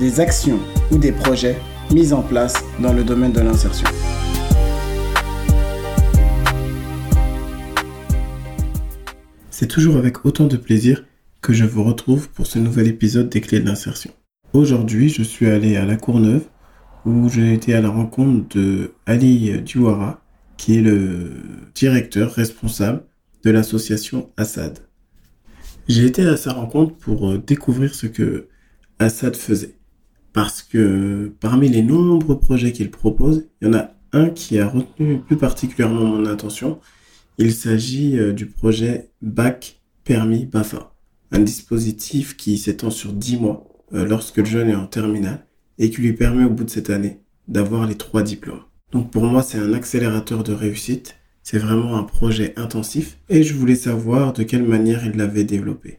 des actions ou des projets mis en place dans le domaine de l'insertion. C'est toujours avec autant de plaisir que je vous retrouve pour ce nouvel épisode des clés de l'insertion. Aujourd'hui, je suis allé à La Courneuve où j'ai été à la rencontre de Ali qui est le directeur responsable de l'association Assad. J'ai été à sa rencontre pour euh, découvrir ce que Assad faisait. Parce que parmi les nombreux projets qu'il propose, il y en a un qui a retenu plus particulièrement mon attention. Il s'agit euh, du projet BAC Permis BAFA, un dispositif qui s'étend sur 10 mois euh, lorsque le jeune est en terminale et qui lui permet au bout de cette année d'avoir les trois diplômes. Donc pour moi, c'est un accélérateur de réussite c'est vraiment un projet intensif et je voulais savoir de quelle manière il l'avait développé.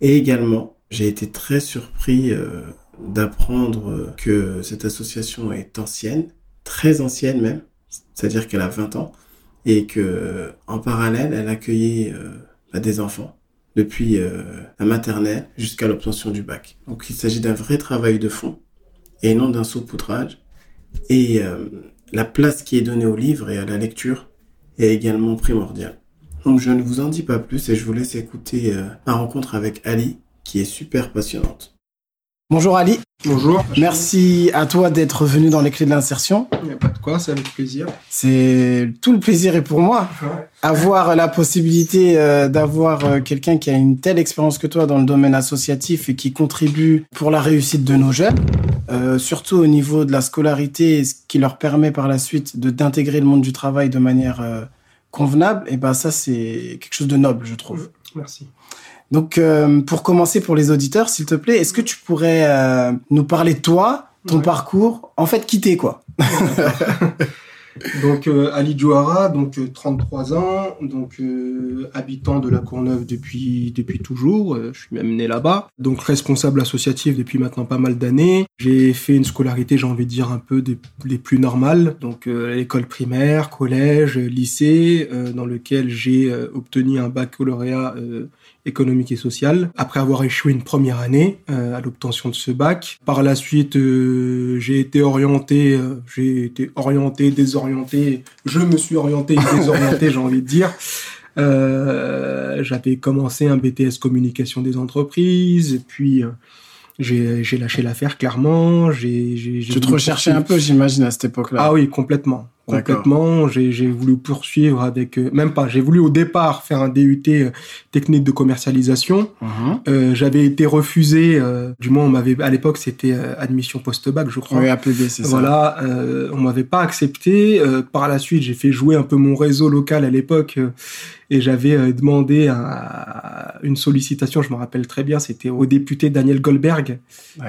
Et également, j'ai été très surpris euh, d'apprendre que cette association est ancienne, très ancienne même, c'est-à-dire qu'elle a 20 ans et que en parallèle, elle accueillait euh, bah, des enfants depuis euh, la maternelle jusqu'à l'obtention du bac. Donc il s'agit d'un vrai travail de fond et non d'un saupoudrage. Et la place qui est donnée au livre et à la lecture est également primordial. Donc je ne vous en dis pas plus et je vous laisse écouter euh, ma rencontre avec Ali qui est super passionnante. Bonjour Ali. Bonjour. Merci à toi d'être venu dans les clés de l'insertion. Il n'y a pas de quoi, c'est avec plaisir. C'est tout le plaisir est pour moi. Avoir la possibilité euh, d'avoir euh, quelqu'un qui a une telle expérience que toi dans le domaine associatif et qui contribue pour la réussite de nos jeunes, euh, surtout au niveau de la scolarité, ce qui leur permet par la suite de d'intégrer le monde du travail de manière convenable, et ben ça c'est quelque chose de noble, je trouve. Merci. Donc, euh, pour commencer, pour les auditeurs, s'il te plaît, est-ce que tu pourrais euh, nous parler de toi, ton parcours, en fait, qui t'es, quoi? Donc euh, Ali Djouara, donc 33 ans, donc habitant de la Courneuve depuis depuis toujours. je suis même né là-bas. Donc responsable associatif depuis maintenant pas mal d'années. J'ai fait une scolarité, j'ai envie de dire un peu des, plus normales. Donc l'école primaire, collège, lycée, dans lequel j'ai obtenu un baccalauréat économique et sociale, après avoir échoué une première année euh, à l'obtention de ce bac. Par la suite, euh, j'ai été orienté, euh, j'ai été orienté, désorienté, je me suis orienté et désorienté, j'ai envie de dire. J'avais commencé un BTS communication des entreprises, et puis j'ai lâché l'affaire clairement. J'ai, tu te recherchais un peu, j'imagine, à cette époque-là. Ah oui, complètement complètement. J'ai voulu poursuivre avec, euh, même pas, j'ai voulu au départ faire un DUT euh, technique de commercialisation. Uh-huh. euh, J'avais été refusé, du moins on m'avait, à l'époque c'était admission post-bac, je crois. Oui, APB, c'est ça. Voilà, on m'avait pas accepté. par la suite, j'ai fait jouer un peu mon réseau local à l'époque et j'avais demandé une sollicitation, je me rappelle très bien, c'était au député Daniel Goldberg,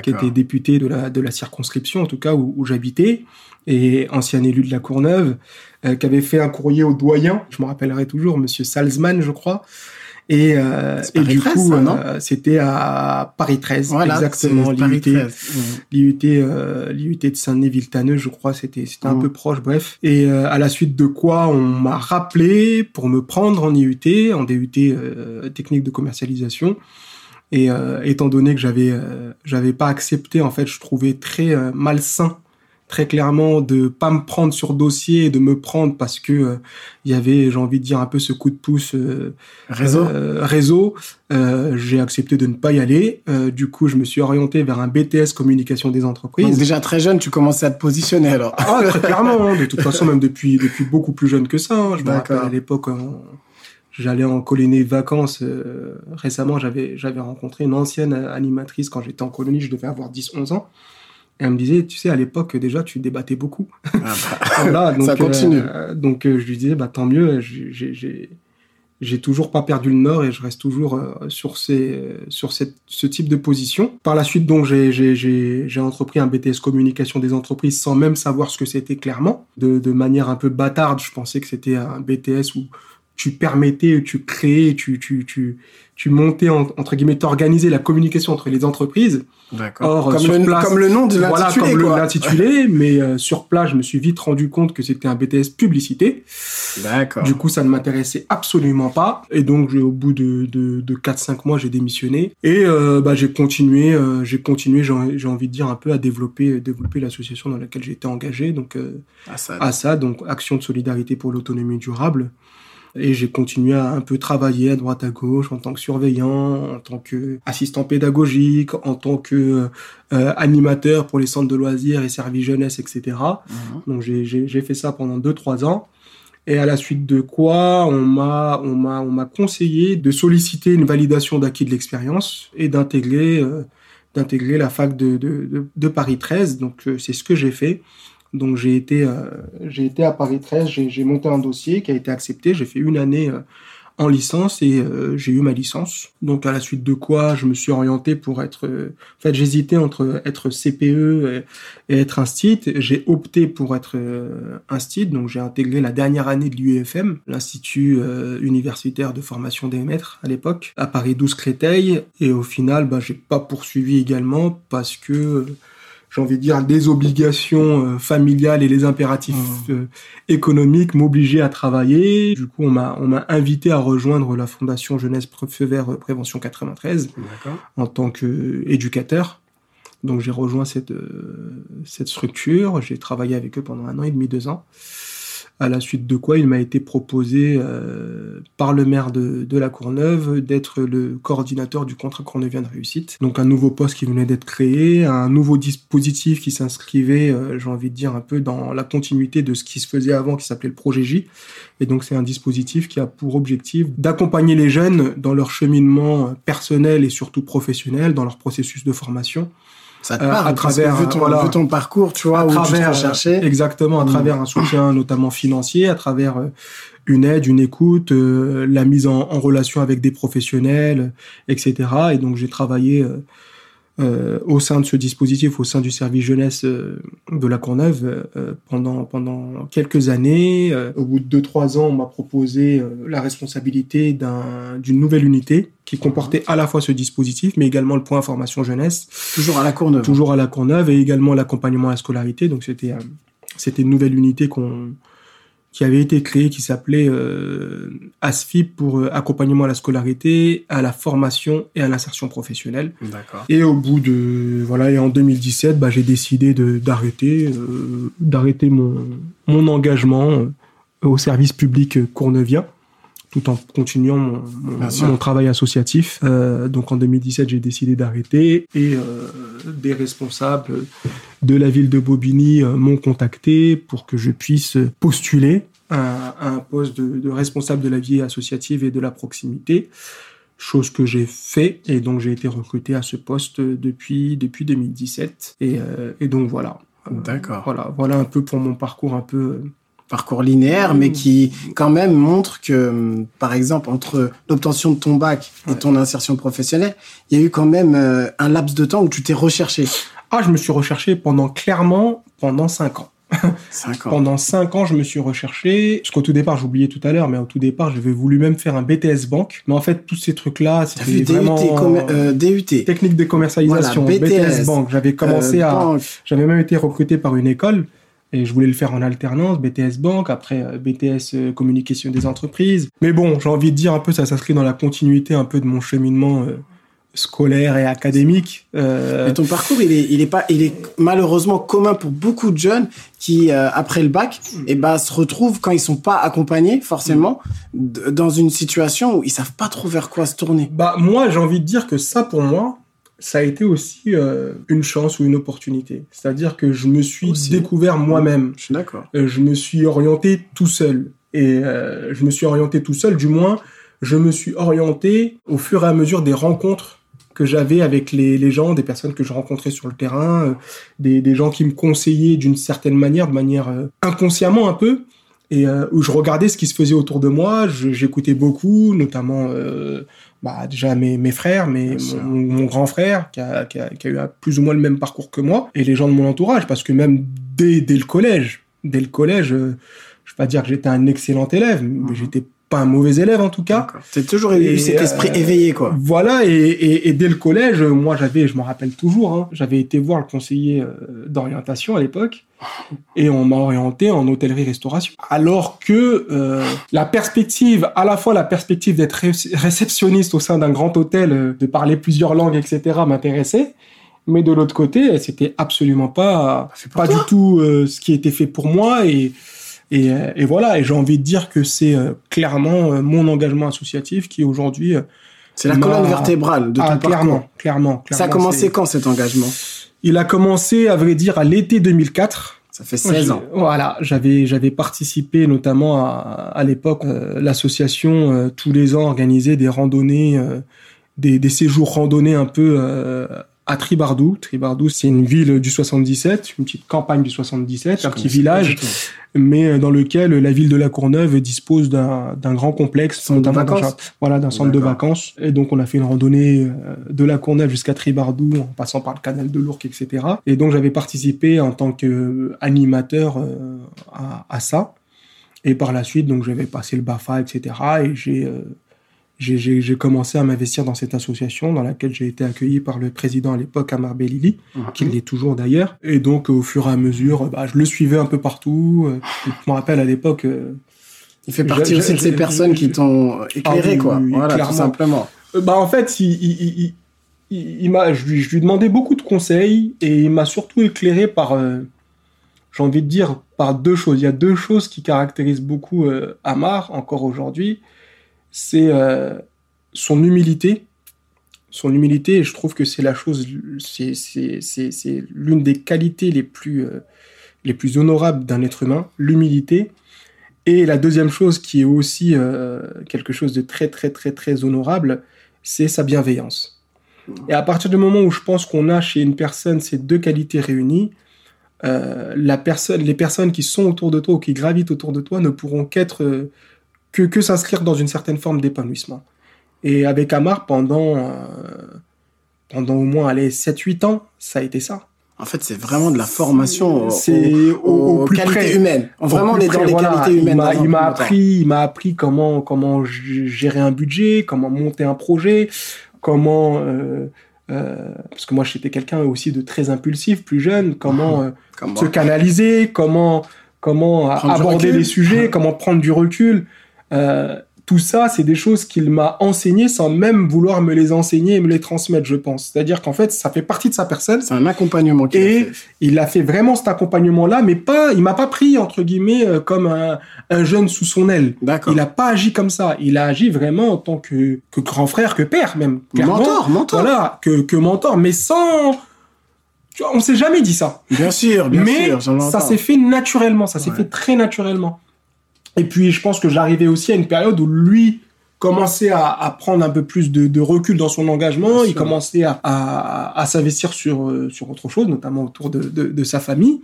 qui était député de la, de la circonscription, en tout cas, où, où j'habitais et ancien élu de la Courneuve, euh, qui avait fait un courrier au doyen, je me rappellerai toujours, Monsieur Salzman, je crois. Et, euh, et du coup, euh, c'était à Paris 13, exactement, l'IUT, de Saint-Denis-Viltaneux, je crois, c'était c'était un mmh. peu proche, bref. Et à la suite de quoi, on m'a rappelé pour me prendre en IUT, en DUT technique de commercialisation. Et étant donné que j'avais j'avais pas accepté, en fait, je trouvais très malsain très clairement de pas me prendre sur dossier et de me prendre parce que il euh, y avait j'ai envie de dire un peu ce coup de pouce euh, réseau. euh, réseau. J'ai accepté de ne pas y aller. Du coup je me suis orienté vers un BTS communication des entreprises. Donc déjà très jeune tu commençais à te positionner alors. Ah très clairement hein. de toute façon même depuis depuis beaucoup plus jeune que ça hein. je me rappelle à l'époque j'allais en colonie de vacances récemment j'avais j'avais rencontré une ancienne animatrice quand j'étais en colonie je devais avoir 10 11 ans et elle me disait, tu sais, à l'époque, déjà, tu débattais beaucoup. Ah bah, donc, ça continue. Euh, donc, euh, je lui disais, bah, tant mieux, j'ai toujours pas perdu le nord et je reste toujours euh, sur ces sur cette, ce type de position. Par la suite, donc j'ai entrepris un BTS communication des entreprises sans même savoir ce que c'était clairement, de de manière un peu bâtarde. Je pensais que c'était un BTS où tu permettais, tu créais, tu tu tu tu montais entre guillemets, t'organisais la communication entre les entreprises. D'accord. Comme, le, comme le nom de l'intitulé. Voilà, comme l'intitulé, mais euh, sur place, je me suis vite rendu compte que c'était un BTS publicité. D'accord. Du coup, ça ne m'intéressait absolument pas. Et donc, au bout de, de, de 4-5 mois, j'ai démissionné. Et euh, bah, j'ai continué, euh, j'ai continué, j'ai envie de dire, un peu à développer, développer l'association dans laquelle j'étais engagé. Donc, à ça, donc Action de solidarité pour l'autonomie durable. Et j'ai continué à un peu travailler à droite à gauche en tant que surveillant, en tant que assistant pédagogique, en tant que euh, animateur pour les centres de loisirs et services jeunesse, etc. Mhm. Donc j'ai fait ça pendant deux trois ans. Et à la suite de quoi, on m'a on m'a on m'a conseillé de solliciter une validation d'acquis de l'expérience et d'intégrer euh, d'intégrer la fac de, de, de, Paris 13. Donc euh, c'est ce que j'ai fait. Donc j'ai été, euh, j'ai été à Paris 13, j'ai monté un dossier qui a été accepté. J'ai fait une année euh, en licence et euh, j'ai eu ma licence. Donc à la suite de quoi, je me suis orienté pour être. en fait, j'hésitais entre être CPE et, être un STIT. J'ai opté pour être un STIT, donc j'ai intégré la dernière année de l'UEFM, l'Institut universitaire de formation des maîtres à l'époque, à Paris 12 Créteil. Et au final, bah, j'ai pas poursuivi également parce que j'ai envie de dire, des obligations euh, familiales et les impératifs mmh. euh, économiques m'obligeaient à travailler. Du coup, on m'a on m'a invité à rejoindre la Fondation Jeunesse Feu Vert euh, Prévention 93 en tant qu'éducateur. Donc j'ai rejoint cette cette structure. J'ai travaillé avec eux pendant un an et demi, deux ans à la suite de quoi il m'a été proposé euh, par le maire de, de la Courneuve d'être le coordinateur du contrat courneuvien de réussite. Donc un nouveau poste qui venait d'être créé, un nouveau dispositif qui s'inscrivait, euh, j'ai envie de dire, un peu dans la continuité de ce qui se faisait avant, qui s'appelait le projet J. Et donc c'est un dispositif qui a pour objectif d'accompagner les jeunes dans leur cheminement personnel et surtout professionnel, dans leur processus de formation ça te parle, à travers vu ton, voilà, ton parcours, tu vois, à où travers, tu te Exactement, à mm. travers un soutien notamment financier, à travers euh, une aide, une écoute, euh, la mise en, en, relation avec des professionnels, etc. Et donc j'ai travaillé euh, au sein de ce dispositif, au sein du service jeunesse euh, de la Courneuve euh, pendant pendant quelques années. au bout de deux trois ans, on m'a proposé la responsabilité d'un d'une nouvelle unité qui comportait à la fois ce dispositif, mais également le point information jeunesse. Toujours à la Courneuve. Toujours à la Courneuve et également l'accompagnement à la scolarité. Donc c'était c'était une nouvelle unité qu'on qui avait été créé qui s'appelait euh, ASFIP pour euh, accompagnement à la scolarité, à la formation et à l'insertion professionnelle. D'accord. Et au bout de voilà et en 2017, bah, j'ai décidé de d'arrêter euh, d'arrêter mon mon engagement euh, au service public cournevien tout en continuant mon, mon, travail associatif. Euh, donc en 2017, j'ai décidé d'arrêter et euh, des responsables de la ville de Bobigny euh, m'ont contacté pour que je puisse postuler à, un poste de, de, responsable de la vie associative et de la proximité, chose que j'ai fait et donc j'ai été recruté à ce poste depuis depuis 2017 et, euh, et donc voilà. D'accord. Voilà, voilà un peu pour mon parcours un peu parcours linéaire, mais qui quand même montre que, par exemple, entre l'obtention de ton bac et ton insertion professionnelle, il y a eu quand même euh, un laps de temps où tu t'es recherché. Ah, je me suis recherché pendant clairement pendant cinq ans. Cinq ans. Pendant cinq ans, je me suis recherché. Parce qu'au tout départ, j'oubliais tout à l'heure, mais au tout départ, j'avais voulu même faire un BTS banque. Mais en fait, tous ces trucs-là, c'était vraiment euh, DUT, technique de commercialisation, BTS, banque. J'avais commencé euh, à, j'avais même été recruté par une école. Et je voulais le faire en alternance, BTS Banque, après euh, BTS euh, Communication des entreprises. Mais bon, j'ai envie de dire un peu, ça s'inscrit dans la continuité un peu de mon cheminement euh, scolaire et académique. Euh... Mais ton parcours, il est, il est pas, il est malheureusement commun pour beaucoup de jeunes qui, après le bac, mm. et eh ben, se retrouvent quand ils sont pas accompagnés, forcément, dans une situation où ils savent pas trop vers quoi se tourner. Bah, moi, j'ai envie de dire que ça, pour moi, ça a été aussi euh, une chance ou une opportunité. C'est-à-dire que je me suis découvert moi-même. Je suis d'accord. Euh, je me suis orienté tout seul. Et euh, je me suis orienté tout seul, du moins, je me suis orienté au fur et à mesure des rencontres que j'avais avec les, les, gens, des personnes que je rencontrais sur le terrain, des, des, gens qui me conseillaient d'une certaine manière, de manière inconsciemment un peu. et où je regardais ce qui se faisait autour de moi. J'écoutais beaucoup, notamment bah, déjà mes, mes frères, mes, mon, grand frère qui a, qui, a, qui a, eu plus ou moins le même parcours que moi, et les gens de mon entourage, parce que même dès, dès le collège, dès le collège, je vais pas dire que j'étais un excellent élève, mais mhm. j'étais pas un mauvais élève en tout cas. C'est toujours eu cet esprit euh, éveillé quoi. Voilà et, et, et, dès le collège, moi j'avais, je me rappelle toujours, hein, j'avais été voir le conseiller euh, d'orientation à l'époque et on m'a orienté en hôtellerie-restauration. Alors que euh, la perspective, à la fois la perspective d'être réceptionniste au sein d'un grand hôtel, de parler plusieurs langues, etc., m'intéressait. Mais de l'autre côté, c'était absolument pas, pas du tout ce qui était fait pour moi et et, euh, et voilà, et j'ai envie de dire que c'est euh, clairement euh, mon engagement associatif qui aujourd'hui... C'est la colonne vertébrale de ton ah, clairement, parcours. Clairement, clairement. Ça a commencé quand cet engagement? Il a commencé, à vrai dire, à l'été 2004. Ça fait 16 ans. Voilà, j'avais j'avais participé notamment à, à l'époque l'association tous les ans organisait des randonnées, des, des séjours randonnées un peu à Tribardou. Tribardou, c'est une ville du 77, une petite campagne du 77, un petit village, mais euh, dans lequel la ville de La Courneuve dispose d'un grand complexe, centre de vacances. voilà, d'un centre de vacances. Et donc on a fait une randonnée euh, de La Courneuve jusqu'à Tribardou, en passant par le canal de l'Ourcq, etc. Et donc j'avais participé en tant qu'animateur euh, à, à, ça. Et par la suite, donc j'avais passé le Bafa, etc. Et j'ai j'ai commencé à m'investir dans cette association dans laquelle j'ai été accueilli par le président à l'époque, Amar Belili, mhm. qui l'est toujours d'ailleurs. Et donc, au fur et à mesure, bah, je le suivais un peu partout. Euh, je me rappelle à l'époque... Euh, il fait partie aussi de ces personnes qui t'ont éclairé, ah quoi. voilà, tout simplement. Euh, bah, en fait, il, il, il, il m'a, je, lui, je lui demandais beaucoup de conseils et il m'a surtout éclairé par, j'ai envie de dire, par deux choses. Il y a deux choses qui caractérisent beaucoup Amar encore aujourd'hui c'est euh, son humilité. Son humilité, et je trouve que c'est la chose, c'est l'une des qualités les plus, euh, les plus honorables d'un être humain, l'humilité. Et la deuxième chose qui est aussi euh, quelque chose de très très très très honorable, c'est sa bienveillance. Et à partir du moment où je pense qu'on a chez une personne ces deux qualités réunies, la personne, les personnes qui sont autour de toi ou qui gravitent autour de toi ne pourront qu'être que, que s'inscrire dans une certaine forme d'épanouissement. Et avec Amar, pendant, euh, pendant au moins 7-8 ans, ça a été ça. En fait, c'est vraiment de la formation c'est aux, qualités humaines. Vraiment, on est dans les qualités humaines. Il m'a appris, il m'a appris comment comment gérer un budget, comment monter un projet, comment euh, euh, parce que moi j'étais quelqu'un aussi de très impulsif, plus jeune, comment, euh, se canaliser, comment comment aborder les sujets, comment prendre du recul. Euh, tout ça, c'est des choses qu'il m'a enseignées sans même vouloir me les enseigner et me les transmettre, je pense. C'est-à-dire qu'en fait, ça fait partie de sa personne. C'est un accompagnement qu'il Et a fait. il a fait vraiment cet accompagnement-là, mais pas, il m'a pas pris, entre guillemets, euh, comme un, un jeune sous son aile. D'accord. Il a pas agi comme ça. Il a agi vraiment en tant que, que grand frère, que père, même. Mentor, mentor. Voilà, que, que mentor, mais sans, on s'est jamais dit ça. Bien sûr, bien mais sûr. Mais ça s'est fait naturellement, ça s'est fait très naturellement. Et puis, je pense que j'arrivais aussi à une période où lui commençait à, à prendre un peu plus de, de, recul dans son engagement. Il commençait à, à, à s'investir sur, euh, sur autre chose, notamment autour de, de, de sa famille.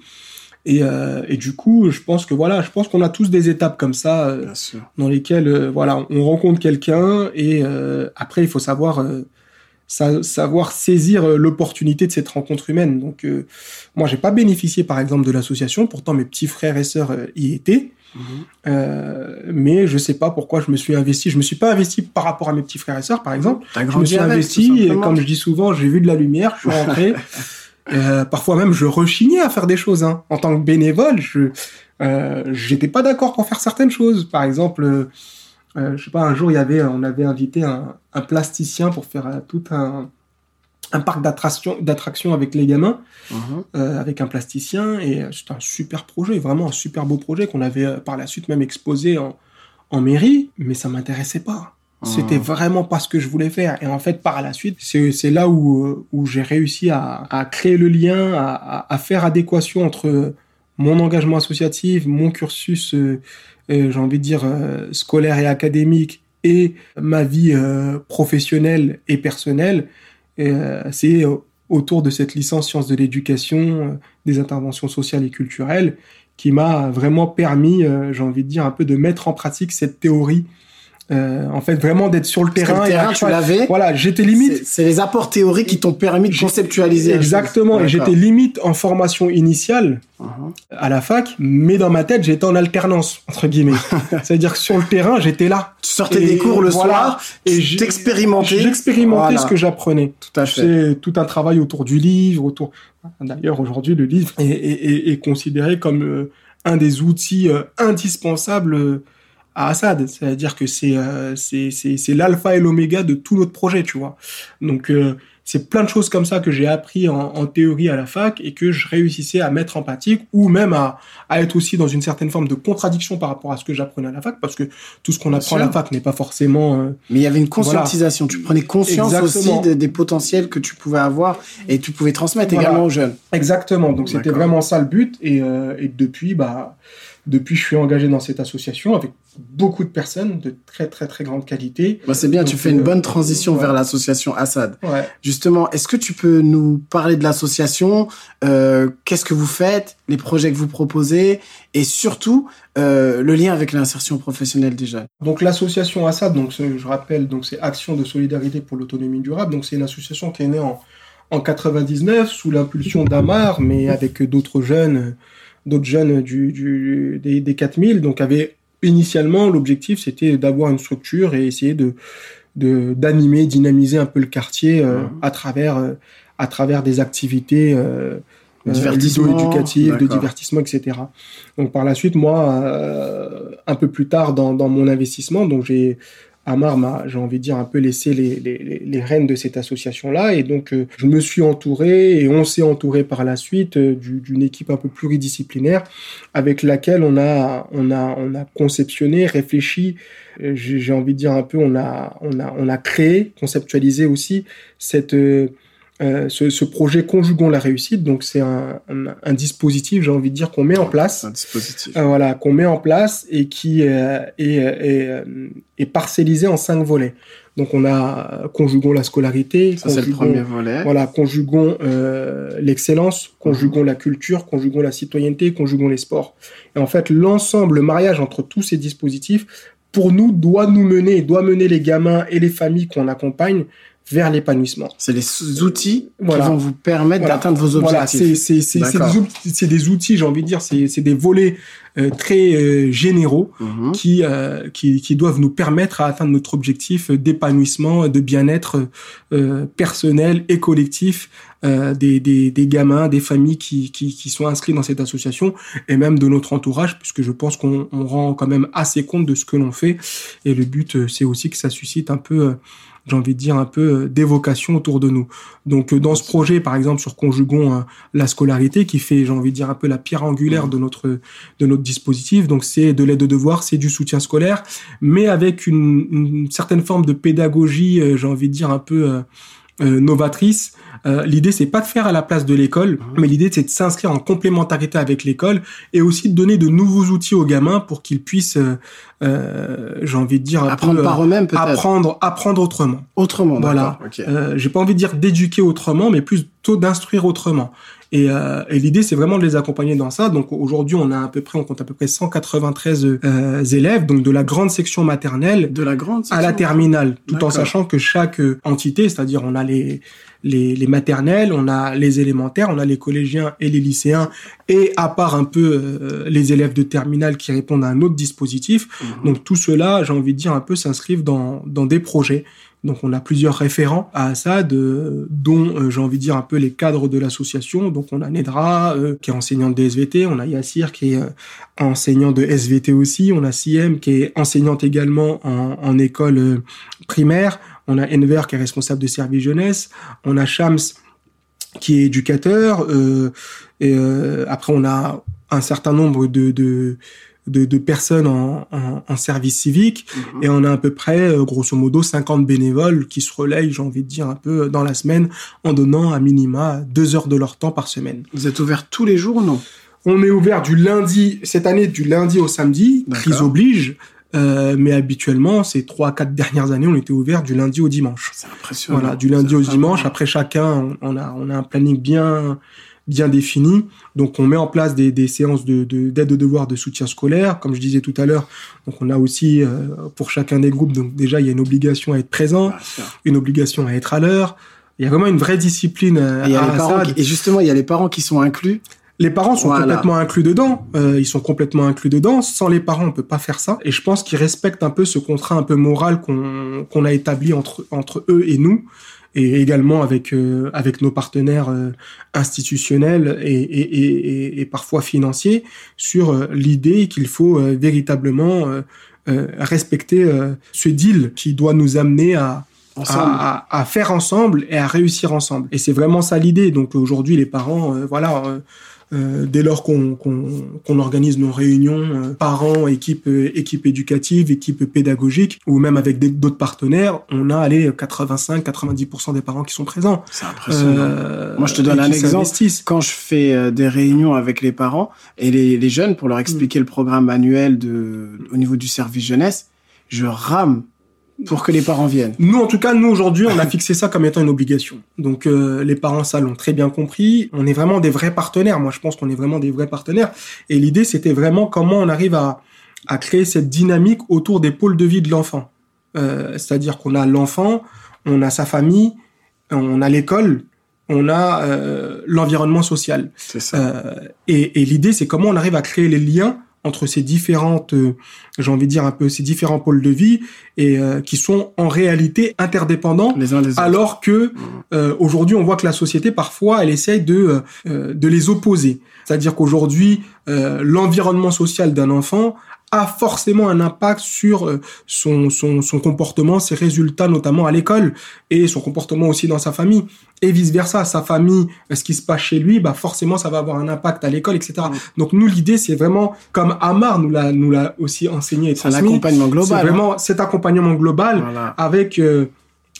Et, euh, et, du coup, je pense que voilà, je pense qu'on a tous des étapes comme ça euh, dans lesquelles euh, voilà, on rencontre quelqu'un et euh, après il faut savoir savoir saisir l'opportunité de cette rencontre humaine. Donc moi, j'ai pas bénéficié par exemple de l'association, pourtant mes petits frères et sœurs y étaient. Euh, mais je sais pas pourquoi je me suis investi. Je me suis pas investi par rapport à mes petits frères et sœurs, par exemple. Je me suis investi et comme je dis souvent, j'ai vu de la lumière, je suis rentré. euh, parfois même, je rechignais à faire des choses. Hein. En tant que bénévole, je euh, j'étais pas d'accord pour faire certaines choses. Par exemple, euh, je sais pas, un jour il y avait, on avait invité un, un plasticien pour faire tout un un parc d'attraction avec les gamins, uh-huh. euh, avec un plasticien, et euh, c'était un super projet, vraiment un super beau projet qu'on avait euh, par la suite même exposé en, en mairie, mais ça m'intéressait pas. Uh-huh. C'était vraiment pas ce que je voulais faire. Et en fait, par la suite, c'est là où, où j'ai réussi à, à, créer le lien, à, à, faire adéquation entre mon engagement associatif, mon cursus, euh, j'ai envie de dire, scolaire et académique, et ma vie professionnelle et personnelle c'est autour de cette licence sciences de l'éducation, euh, des interventions sociales et culturelles, qui m'a vraiment permis, euh, j'ai envie de dire, un peu de mettre en pratique cette théorie euh, en fait, vraiment d'être sur le Parce terrain. que le terrain, et tu l'avais. Voilà, j'étais limite. C'est- les apports théoriques qui t'ont permis de conceptualiser. Exactement. Et j'étais limite en formation initiale Mhm. à la fac, mais dans ma tête, j'étais en alternance, entre guillemets. C'est-à-dire que sur le terrain, j'étais là. Tu sortais Et des cours le voilà. soir, Et t'expérimentais. J'expérimentais Voilà. ce que j'apprenais. Tout à fait. C'est tout un travail autour du livre, autour. D'ailleurs, aujourd'hui, le livre est, est- est- est considéré comme euh, un des outils euh, indispensables euh, à Assad. C'est-à-dire que c'est euh, c'est l'alpha et l'oméga de tout notre projet, tu vois. Donc euh, c'est plein de choses comme ça que j'ai appris en, en théorie à la fac et que je réussissais à mettre en pratique ou même à, à être aussi dans une certaine forme de contradiction par rapport à ce que j'apprenais à la fac parce que tout ce qu'on apprend à la fac n'est pas forcément euh, Mais il y avait une conscientisation. Tu prenais conscience Exactement. aussi des, des potentiels que tu pouvais avoir et tu pouvais transmettre Voilà. également aux jeunes. Exactement. Donc c'était vraiment ça le but. Et, euh, et depuis, bah, depuis, je suis engagé dans cette association avec beaucoup de personnes de très très très grande qualité. Bah, c'est bien, tu fais une euh, bonne transition ouais. vers l'association Assad. Ouais. Justement, est-ce que tu peux nous parler de l'association euh, Qu'est-ce que vous faites Les projets que vous proposez Et surtout, euh, le lien avec l'insertion professionnelle des jeunes? Donc l'association Assad, donc je rappelle, donc c'est Action de solidarité pour l'autonomie durable. Donc c'est une association qui est née en en 99 sous l'impulsion d'Amar, mais avec d'autres jeunes, d'autres jeunes du, du des, des 4000. Donc avait initialement l'objectif c'était d'avoir une structure et essayer de de d'animer, dynamiser un peu le quartier euh, à travers euh, à travers des activités euh, euh, Divertissement, ludo-éducatives, de divertissement, etc. Donc par la suite, moi, un peu plus tard dans, dans mon investissement, donc j'ai Amar m'a, j'ai envie de dire, un peu laissé les, les, les- rênes de cette association-là. Et donc, euh, je me suis entouré et on s'est entouré par la suite euh, du- d'une équipe un peu pluridisciplinaire avec laquelle on a, on a, on a conceptionné, réfléchi. euh, J'ai envie de dire un peu, on a, on a, on a créé, conceptualisé aussi cette, euh, ce, ce projet Conjuguons la réussite. Donc, c'est un, un, un dispositif, j'ai envie de dire, qu'on met en place. Un dispositif. Euh, voilà, qu'on met en place et qui euh, est, est, euh, est parcellisé en cinq volets. Donc on a conjuguons la scolarité, Ça, c'est le premier volet. voilà, conjuguons euh, l'excellence, conjuguons la culture, conjuguons la citoyenneté, conjuguons les sports. Et en fait, l'ensemble, le mariage entre tous ces dispositifs, pour nous, doit nous mener, doit mener les gamins et les familles qu'on accompagne vers l'épanouissement. C'est les outils Voilà. qui vont vous permettre Voilà. d'atteindre vos Voilà, objectifs. c'est c'est des, des outils, j'ai envie de dire, c'est des volets euh, très euh, généraux Mhm. qui, euh, qui qui doivent nous permettre à atteindre notre objectif d'épanouissement, de bien-être euh, personnel et collectif euh, des, des des gamins, des familles qui qui qui sont inscrits dans cette association et même de notre entourage, puisque je pense qu'on on rend quand même assez compte de ce que l'on fait. Et le but, euh, c'est aussi que ça suscite un peu euh, j'ai envie de dire un peu euh, d'évocation autour de nous. Donc euh, dans ce projet, par exemple sur Conjuguons euh, la scolarité, qui fait, j'ai envie de dire un peu la pierre angulaire de notre de notre dispositif. Donc c'est de l'aide aux devoirs, c'est du soutien scolaire, mais avec une, une certaine forme de pédagogie, j'ai envie de dire un peu euh, novatrice. Euh, l'idée c'est pas de faire à la place de l'école, mais l'idée c'est de s'inscrire en complémentarité avec l'école et aussi de donner de nouveaux outils aux gamins pour qu'ils puissent, euh, euh, j'ai envie de dire un Apprendre peu, par eux-mêmes, peut-être. apprendre apprendre autrement. Autrement, Voilà. d'accord. ok. Euh, j'ai pas envie de dire d'éduquer autrement, mais plutôt d'instruire autrement. Et, euh, et l'idée, c'est vraiment de les accompagner dans ça. Donc aujourd'hui, on a à peu près, on compte à peu près 193 euh, élèves, donc de la grande section maternelle De la grande à la terminale, tout en sachant que chaque euh, entité, c'est-à-dire on a les, les les maternelles, on a les élémentaires, on a les collégiens et les lycéens, et à part un peu euh, les élèves de terminale qui répondent à un autre dispositif. Mhm. Donc tout cela, j'ai envie de dire un peu s'inscrivent dans dans des projets. Donc on a plusieurs référents à Assad, euh, dont euh, j'ai envie de dire un peu les cadres de l'association. Donc on a Nedra euh, qui est enseignante de SVT, on a Yassir qui est euh, enseignant de SVT aussi, on a Siem qui est enseignante également en, en école euh, primaire, on a Enver qui est responsable de service jeunesse, on a Shams qui est éducateur, euh, et euh, après on a un certain nombre de, de, de, de personnes en, en, en service civique, Mhm. et on a à peu près, euh, grosso modo, 50 bénévoles qui se relayent, j'ai envie de dire, un peu dans la semaine, en donnant à minima deux heures de leur temps par semaine. Vous êtes ouvert tous les jours ou non? On est ouvert du lundi, cette année, du lundi au samedi, crise oblige, euh, mais habituellement, ces trois, quatre dernières années, on était ouvert du lundi au dimanche. C'est impressionnant. Voilà, du lundi au dimanche. Après chacun, on, a on a un planning bien bien définis. Donc on met en place des, des séances de d'aide de, aux devoirs de soutien scolaire, comme je disais tout à l'heure. Donc on a aussi euh, pour chacun des groupes, donc déjà il y a une obligation à être présent, une obligation à être à l'heure. Il y a vraiment une vraie discipline. Euh, et, et justement, il y a les parents qui sont inclus. Les parents sont complètement inclus dedans. Euh, ils sont complètement inclus dedans. Sans les parents, on peut pas faire ça. Et je pense qu'ils respectent un peu ce contrat un peu moral qu'on qu'on a établi entre entre eux et nous, et également avec euh, avec nos partenaires euh, institutionnels et, et, et, et, parfois financiers sur euh, l'idée qu'il faut véritablement respecter ce deal qui doit nous amener à à, à, faire ensemble et à réussir ensemble. Et c'est vraiment ça l'idée. Donc aujourd'hui, les parents, voilà, euh, dès lors qu'on organise nos réunions, euh, parents, équipe, euh, équipe éducative, équipe pédagogique, ou même avec d'autres partenaires, on a allé 85-90% des parents qui sont présents. C'est impressionnant. Moi, je te donne un exemple. Quand je fais des réunions avec les parents et les, les jeunes pour leur expliquer le programme annuel de, au niveau du service jeunesse, je rame pour que les parents viennent. Nous, en tout cas, nous aujourd'hui, on a fixé ça comme étant une obligation. Donc, euh, les parents, ça l'ont très bien compris. On est vraiment des vrais partenaires. Moi, je pense qu'on est vraiment des vrais partenaires. Et l'idée, c'était vraiment comment on arrive à, à créer cette dynamique autour des pôles de vie de l'enfant. Euh, C'est-à-dire qu'on a l'enfant, on a sa famille, on a l'école, on a euh, l'environnement social. Ça. Euh, et, et l'idée, c'est comment on arrive à créer les liens entre ces différentes, euh, j'ai envie de dire un peu ces différents pôles de vie et euh, qui sont en réalité interdépendants, les uns les autres. alors que euh, aujourd'hui on voit que la société parfois elle essaye de de les opposer. C'est-à-dire qu'aujourd'hui l'environnement social d'un enfant a forcément un impact sur euh, son, son, son, comportement, ses résultats notamment à l'école et son comportement aussi dans sa famille et vice versa. Sa famille, ce qui se passe chez lui, bah forcément ça va avoir un impact à l'école, etc. Donc nous l'idée c'est vraiment comme Amar nous l'a nous l'a aussi enseigné et transmis. Un accompagnement global. C'est vraiment hein. cet accompagnement global voilà. avec euh,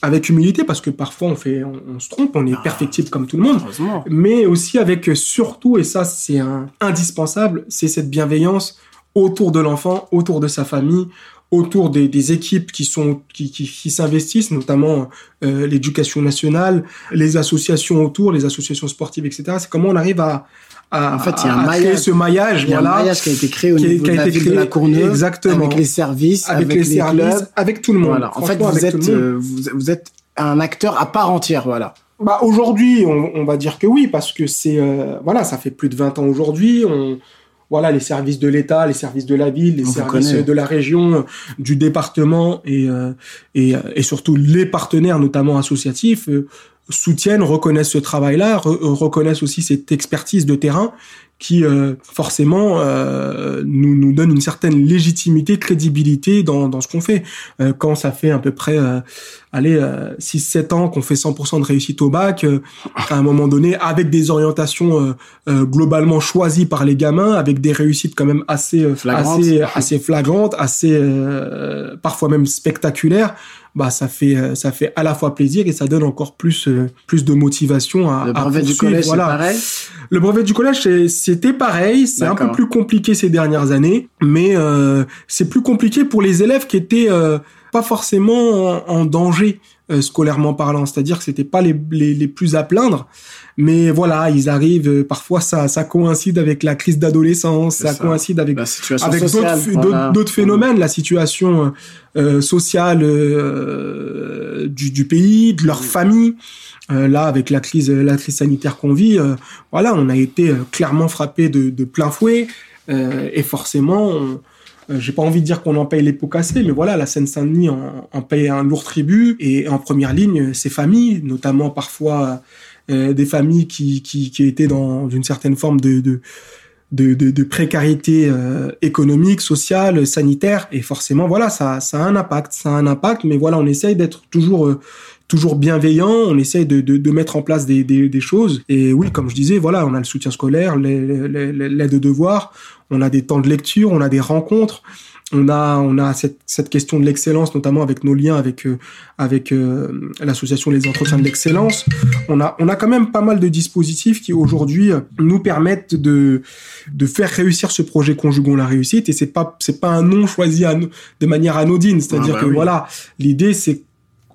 avec humilité parce que parfois on fait on, on se trompe on est ah, perfectible comme tout le monde mais aussi avec surtout et ça c'est un indispensable c'est cette bienveillance autour de l'enfant, autour de sa famille, autour des, des équipes qui sont qui, qui, qui s'investissent, notamment euh, l'éducation nationale, les associations autour, les associations sportives, etc. C'est comment on arrive à, à, en fait, il y a un maillage, ce maillage, il y a voilà, un maillage qui a été créé au niveau qui a, de la ville créé, de la Courneuve, exactement, avec les services, avec, avec les, les services, clubs, avec tout le monde. Voilà. En fait, vous êtes, euh, vous, vous êtes un acteur à part entière, voilà. Bah aujourd'hui, on, on, va dire que oui, parce que c'est euh, voilà, ça fait plus de 20 ans aujourd'hui. On, voilà les services de l'État, les services de la ville, les On services de la région, du département et, euh, et, et surtout les partenaires, notamment associatifs, euh, soutiennent, reconnaissent ce travail-là, re reconnaissent aussi cette expertise de terrain qui euh, forcément euh, nous, nous donne une certaine légitimité, crédibilité dans, dans ce qu'on fait. Euh, quand ça fait à peu près euh, allez, 6-7 ans qu'on fait 100% de réussite au bac, à un moment donné, avec des orientations globalement choisies par les gamins, avec des réussites quand même assez, Flagrante. assez, assez flagrantes, assez parfois même spectaculaires, bah ça fait ça fait à la fois plaisir et ça donne encore plus plus de motivation à le brevet à du collège voilà. pareil le brevet du collège c'était pareil c'est un peu plus compliqué ces dernières années mais euh, c'est plus compliqué pour les élèves qui étaient euh, pas forcément en, en danger euh, scolairement parlant c'est-à-dire que c'était pas les, les, les plus à plaindre mais voilà, ils arrivent. euh, Parfois, ça, ça coïncide avec la crise d'adolescence, ça, ça. coïncide avec avec d'autres voilà. phénomènes, la situation euh, sociale euh, du, du pays, de leur famille. Euh, là, avec la crise, la crise sanitaire qu'on vit, euh, voilà, on a été euh, clairement frappé de, de plein fouet, euh, et forcément. On, euh, j'ai pas envie de dire qu'on en paye les pots cassés, mais voilà, la Seine-Saint-Denis en, en paye un lourd tribut. Et en première ligne, ces familles, notamment parfois euh, des familles qui, qui, qui étaient dans une certaine forme de, de, de, de, de précarité euh, économique, sociale, sanitaire, et forcément, voilà, ça, ça a un impact, ça a un impact, mais voilà, on essaye d'être toujours euh, toujours bienveillant, on essaye de, de, de mettre en place des, des, des, choses. Et oui, comme je disais, voilà, on a le soutien scolaire, l'aide de devoirs, on a des temps de lecture, on a des rencontres, on a on a cette, cette question de l'excellence notamment avec nos liens avec euh, avec euh, l'association les entretiens de l'excellence on a on a quand même pas mal de dispositifs qui aujourd'hui nous permettent de de faire réussir ce projet conjugons la réussite et c'est pas c'est pas un nom choisi à, de manière anodine c'est-à-dire Ah bah que oui. voilà l'idée c'est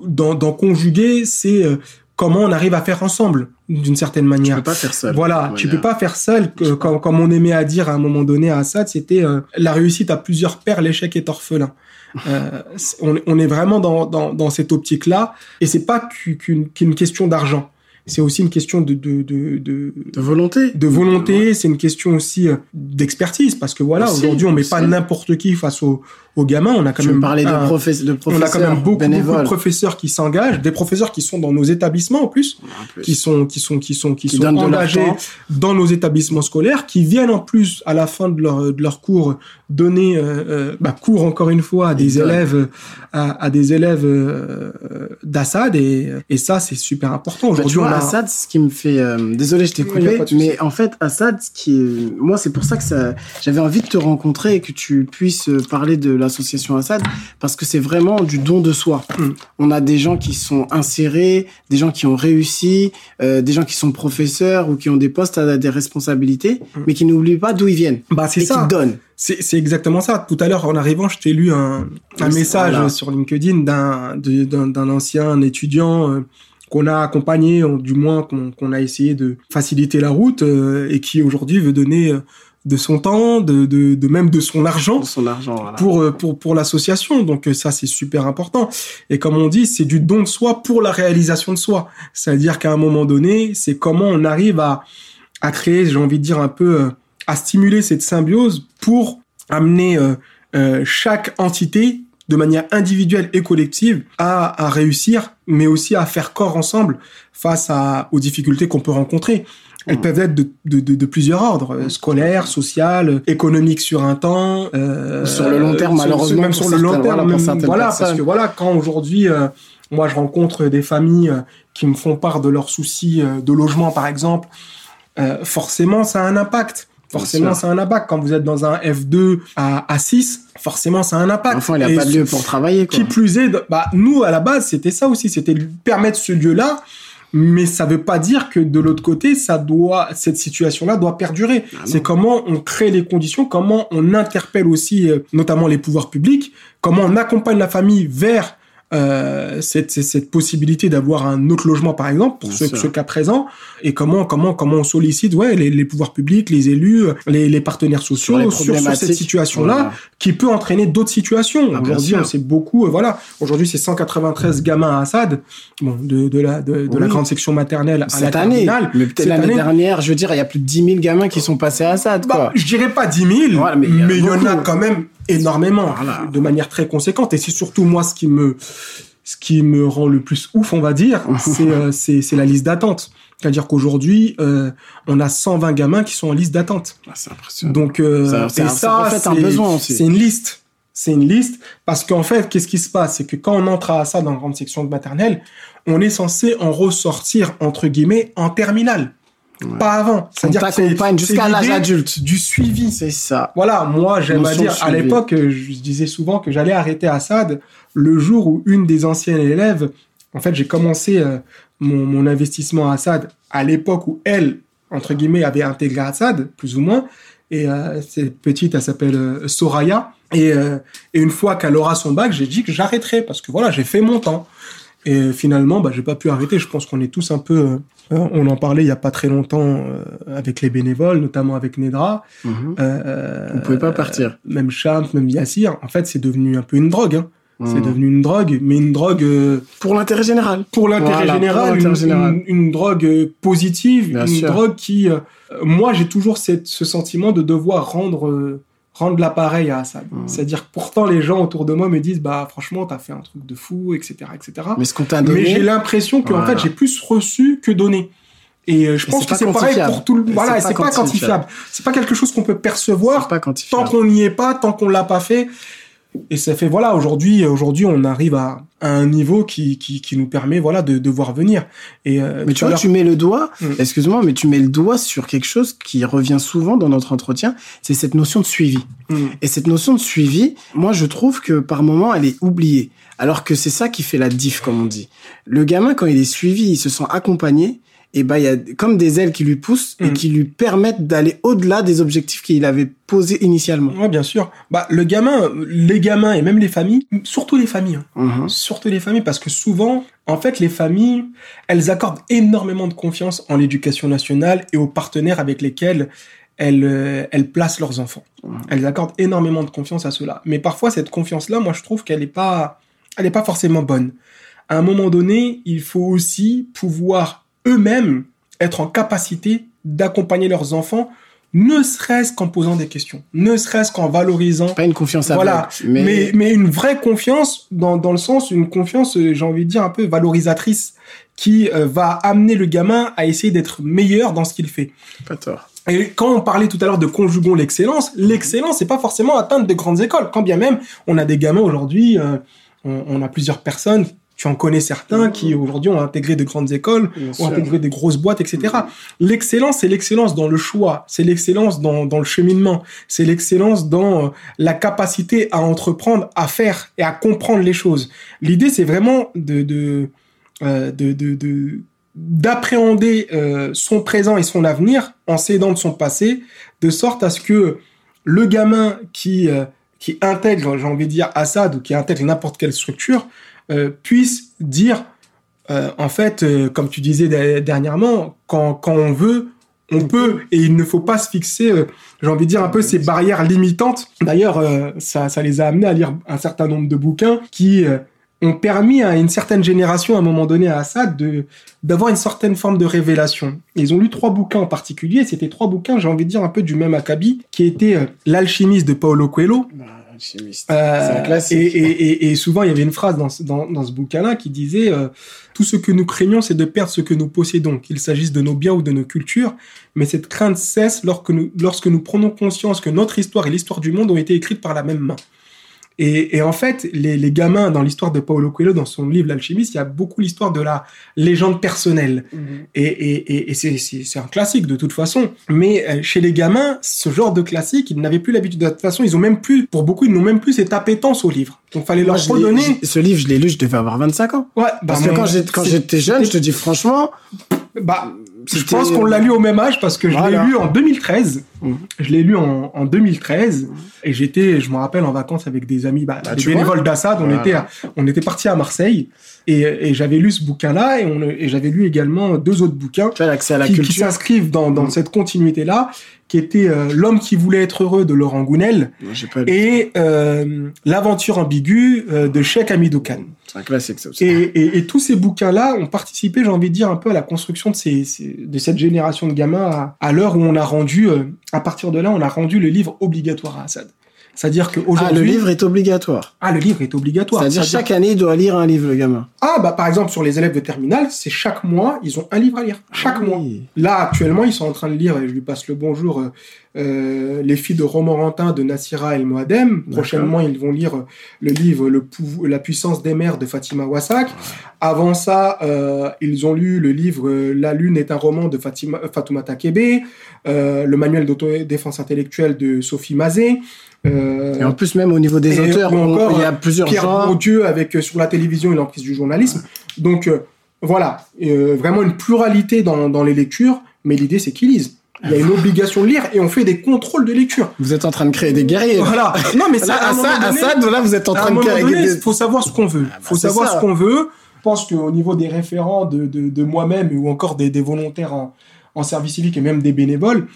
d'en conjuguer c'est euh, comment on arrive à faire ensemble d'une certaine manière. Tu peux pas faire seul. Voilà, tu peux pas faire seul. Que, comme, comme, on aimait à dire à un moment donné à Assad, c'était euh, la réussite à plusieurs pères, l'échec est orphelin. Euh, on, on, est vraiment dans, dans, dans cette optique-là, et c'est pas qu'une question d'argent c'est aussi une question de de, de, de, de volonté. De volonté, c'est une question aussi euh, d'expertise, parce que voilà, aujourd'hui, on met pas n'importe qui face aux, aux gamins. On a quand même parler de, de, professeurs, on a quand même beaucoup, beaucoup de professeurs qui s'engagent, des professeurs qui sont dans nos établissements en plus, qui sont qui sont qui sont qui, sont engagés dans nos établissements scolaires, qui viennent en plus à la fin de leur de leur cours donner euh, euh bah, cours encore une fois à des élèves à, à, des élèves euh, d'Assad et et ça c'est super important bah, aujourd'hui. Bah, Assad, ce qui me fait euh, désolé je t'ai coupé, mais en fait Assad, ce qui est... moi c'est pour ça que ça j'avais envie de te rencontrer et que tu puisses parler de l'association Assad parce que c'est vraiment du don de soi. Mm. On a des gens qui sont insérés, des gens qui ont réussi, euh, des gens qui sont professeurs ou qui ont des postes à des responsabilités, mm. mais qui n'oublient pas d'où ils viennent. Bah, c'est ça. Qui donnent. C'est exactement ça. Tout à l'heure, en arrivant, je t'ai lu un, un message sur LinkedIn d'un d'un ancien étudiant euh, qu'on a accompagné, du moins qu'on a essayé de faciliter la route euh, et qui aujourd'hui veut donner de son temps, de, de, de, même de son argent, son argent voilà. pour, euh, pour, pour l'association. Donc euh, ça, c'est super important. Et comme on dit, c'est du don de soi pour la réalisation de soi. C'est-à-dire qu'à un moment donné, c'est comment on arrive à, à créer, j'ai envie de dire un peu, euh, à stimuler cette symbiose pour amener euh, chaque entité de manière individuelle et collective à, à réussir, mais aussi à faire corps ensemble face à, aux difficultés qu'on peut rencontrer. Elles peuvent être de, de, de, plusieurs ordres, euh, scolaires, sociales, économiques sur un temps. Euh, sur le long terme, malheureusement. Même sur le long terme, voilà, voilà parce que voilà, quand aujourd'hui, euh, moi je rencontre des familles qui me font part de leurs soucis de logement, par exemple, forcément ça a un impact. Forcément, ça a un impact. Quand vous êtes dans un F2 à, à 6, forcément, ça a un impact. Enfin, il n'y a pas de lieu pour travailler. Quoi. Qui plus est, bah, nous, à la base, c'était ça aussi. C'était permettre ce lieu-là mais ça veut pas dire que de l'autre côté, ça doit, cette situation-là doit perdurer. Ah c'est comment on crée les conditions, comment on interpelle aussi, euh, notamment les pouvoirs publics, comment on accompagne la famille vers euh, cette, cette possibilité d'avoir un autre logement par exemple pour ce, ce, cas présent et comment comment comment on sollicite ouais les, les pouvoirs publics les élus les, les partenaires sociaux sur, sur, cette situation là qui peut entraîner d'autres situations. Ah, aujourd'hui on sait beaucoup euh, voilà. Aujourd'hui c'est 193 gamins à Assad bon de, de la de, de la grande section maternelle à la terminale. Mais peut-être l'année dernière je veux dire il y a plus de 10 000 gamins qui sont passés à Assad bah, quoi. je dirais pas 10 000 mais il y, en a quand même énormément, de manière très conséquente. Et c'est surtout moi ce qui me ce qui me rend le plus ouf, on va dire, c'est euh, c'est la liste d'attente. C'est-à-dire qu'aujourd'hui, euh, on a 120 gamins qui sont en liste d'attente. Ah, c'est impressionnant. Donc, euh, ça, et ça, c'est une liste. C'est une liste parce qu'en fait, qu'est-ce qui se passe? C'est que quand on entre à ça dans la grande section de maternelle, on est censé en ressortir, entre guillemets, en terminale. Pas avant. C'est-à-dire que jusqu'à l'âge adulte. Du suivi. C'est ça. Voilà, moi, j'aime à dire, à l'époque, je disais souvent que j'allais arrêter Assad le jour où une des anciennes élèves, en fait, j'ai commencé euh, mon, mon, investissement à Assad à l'époque où elle, entre guillemets, avait intégré Assad, plus ou moins. Et euh, cette petite, elle s'appelle euh, Soraya. Et, euh, et une fois qu'elle aura son bac, j'ai dit que j'arrêterai parce que voilà, j'ai fait mon temps. Et finalement, bah, j'ai pas pu arrêter. Je pense qu'on est tous un peu on en parlait il y a pas très longtemps euh, avec les bénévoles, notamment avec Nedra. Euh, Vous pouvez pas partir. même Cham, même Yassir. En fait, c'est devenu un peu une drogue. Hein. C'est mhm. devenu une drogue, mais une drogue euh, pour l'intérêt général. Pour l'intérêt général, une, drogue positive, une drogue qui, moi, j'ai toujours cette, ce sentiment de devoir rendre rendre l'appareil à Assad. Mmh. C'est-à-dire que pourtant les gens autour de moi me disent bah franchement t'as fait un truc de fou etc etc. Mais ce qu'on t'a donné. Mais j'ai l'impression qu'en en fait j'ai plus reçu que donné. Et euh, je pense que c'est pareil pour tout le. Voilà, c'est pas, quantifiable. C'est pas quelque chose qu'on peut percevoir tant qu'on n'y est pas, tant qu'on l'a pas fait. Et ça fait voilà aujourd'hui aujourd'hui on arrive à, un niveau qui, qui, qui nous permet voilà de, de voir venir. Et euh, mais tu vois tu mets le doigt, mm. excuse-moi, mais tu mets le doigt sur quelque chose qui revient souvent dans notre entretien, c'est cette notion de suivi. Mm. Et cette notion de suivi, moi je trouve que par moment elle est oubliée, alors que c'est ça qui fait la diff comme on dit. Le gamin quand il est suivi, il se sent accompagné et ben il y a comme des ailes qui lui poussent et Mm. qui lui permettent d'aller au-delà des objectifs qu'il avait posés initialement. Ouais, bien sûr. Bah, le gamin, les gamins et même les familles, surtout les familles, hein. Mhm. surtout les familles, parce que souvent, en fait, les familles, elles accordent énormément de confiance en l'éducation nationale et aux partenaires avec lesquels elles, euh, elles placent leurs enfants. Mhm. Elles accordent énormément de confiance à cela. Mais parfois, cette confiance-là, moi, je trouve qu'elle n'est pas, elle est pas forcément bonne. À un moment donné, il faut aussi pouvoir eux-mêmes être en capacité d'accompagner leurs enfants, ne serait-ce qu'en posant des questions, ne serait-ce qu'en valorisant Pas une confiance aveugle, voilà, mais... mais une vraie confiance dans, dans le sens une confiance, euh, j'ai envie de dire un peu valorisatrice, qui euh, va amener le gamin à essayer d'être meilleur dans ce qu'il fait. pas tort. Et quand on parlait tout à l'heure de conjugons l'excellence, l'excellence c'est pas forcément atteindre de grandes écoles. Quand bien même on a des gamins aujourd'hui, euh, on a plusieurs personnes. Tu en connais certains qui aujourd'hui ont intégré de grandes écoles, Bien ont sûr. intégré des grosses boîtes, etc. L'excellence, c'est l'excellence dans le choix, c'est l'excellence dans, dans le cheminement, c'est l'excellence dans euh, la capacité à entreprendre, à faire et à comprendre les choses. L'idée, c'est vraiment de de euh, de de- de- d'appréhender euh, son présent et son avenir en s'aidant de son passé, de sorte à ce que le gamin qui euh, qui intègre, j'ai envie de dire Assad ou qui intègre n'importe quelle structure, euh, puisse dire, euh, en fait, euh, comme tu disais de- dernièrement, quand, quand on veut, on peut, et il ne faut pas se fixer, euh, j'ai envie de dire, un peu ces barrières limitantes. D'ailleurs, euh, ça, ça les a amenés à lire un certain nombre de bouquins qui euh, ont permis à une certaine génération, à un moment donné, à Assad, de d'avoir une certaine forme de révélation. Ils ont lu trois bouquins en particulier, c'était trois bouquins, j'ai envie de dire, un peu du même acabit, qui étaient L'alchimiste de Paolo Coelho, Bah, alchimiste. euh, c'est un classique. Et, et, et, et souvent, il y avait une phrase dans, ce- dans, dans ce bouquin-là qui disait euh, Tout ce que nous craignons, c'est de perdre ce que nous possédons, qu'il s'agisse de nos biens ou de nos cultures. Mais cette crainte cesse lorsque nous, lorsque nous prenons conscience que notre histoire et l'histoire du monde ont été écrites par la même main. Et, et en fait, les, les gamins, dans l'histoire de Paulo Coelho, dans son livre L'alchimiste, il y a beaucoup l'histoire de la légende personnelle. Et, et, et, et c'est, c'est, c'est un classique de toute façon. Mais euh, chez les gamins, ce genre de classique, ils n'avaient plus l'habitude. De toute façon, ils ont même plus, pour beaucoup, ils n'ont même plus cette appétence au livre. Donc, fallait Moi, leur redonner. ce livre, je l'ai lu, je devais avoir 25 ans. Ouais, Parce bah, que quand j'étais jeune, je te dis franchement, bah, je pense qu'on l'a lu au même âge parce que je Voilà. l'ai lu en 2013. Mhm. Je l'ai lu en, en 2013 et j'étais, je me rappelle, en vacances avec des amis, bah, Bah, des bénévoles d'Assad. On Voilà. était, à- on était partis à Marseille et, et j'avais lu ce bouquin-là et, j'avais lu également deux autres bouquins tu à la qui, qui s'inscrivent dans, dans Mhm. cette continuité-là, qui était euh, L'homme qui voulait être heureux de Laurent Gounel et euh, L'aventure ambiguë euh, de Cheikh Hamidou Khan. C'est un classique, ça aussi. Et, et, et tous ces bouquins-là ont participé, j'ai envie de dire, un peu à la construction de, ces, ces- de cette génération de gamins à, à l'heure où on a rendu, à partir de là, on a rendu le livre obligatoire à Assad. C'est-à-dire Ah, qu'aujourd'hui... le livre est obligatoire. Ah, le livre est obligatoire. C'est-à-dire chaque année, il doit lire un livre, le gamin. Ah, bah par exemple, sur les élèves de terminale, c'est chaque mois, ils ont un livre à lire. Chaque Ah mois. oui. Là, actuellement, ils sont en train de lire, et je lui passe le bonjour, euh, euh, Les filles de Romorantin de Nassira El Moadem. Prochainement, ils vont lire euh, le livre le La puissance des mers de Fatima Wassak. Avant ça, euh, ils ont lu le livre La lune est un roman de Fatima, Fatoumata Kebe, euh, le manuel d'autodéfense intellectuelle de Sophie Mazet. Euh, Et en plus, même au niveau des auteurs, on- encore, il y a plusieurs Pierre genres. Bourdieu avec euh, sur la télévision et l'emprise du journalisme. Donc euh, voilà, euh, vraiment une pluralité dans, dans les lectures, mais l'idée c'est qu'ils lisent. Il y a une obligation de lire et on fait des contrôles de lecture. Vous êtes en train de créer des guerriers. là. Voilà. Non mais ça, Là, à à ça, à donné- ça, là, vous êtes en à train de créer donné, des... il faut savoir ce qu'on veut. Ah bah, faut savoir ça. ce qu'on veut. Je pense qu'au niveau des référents de, de, de moi-même ou encore des, des volontaires en, en service civique et même des bénévoles,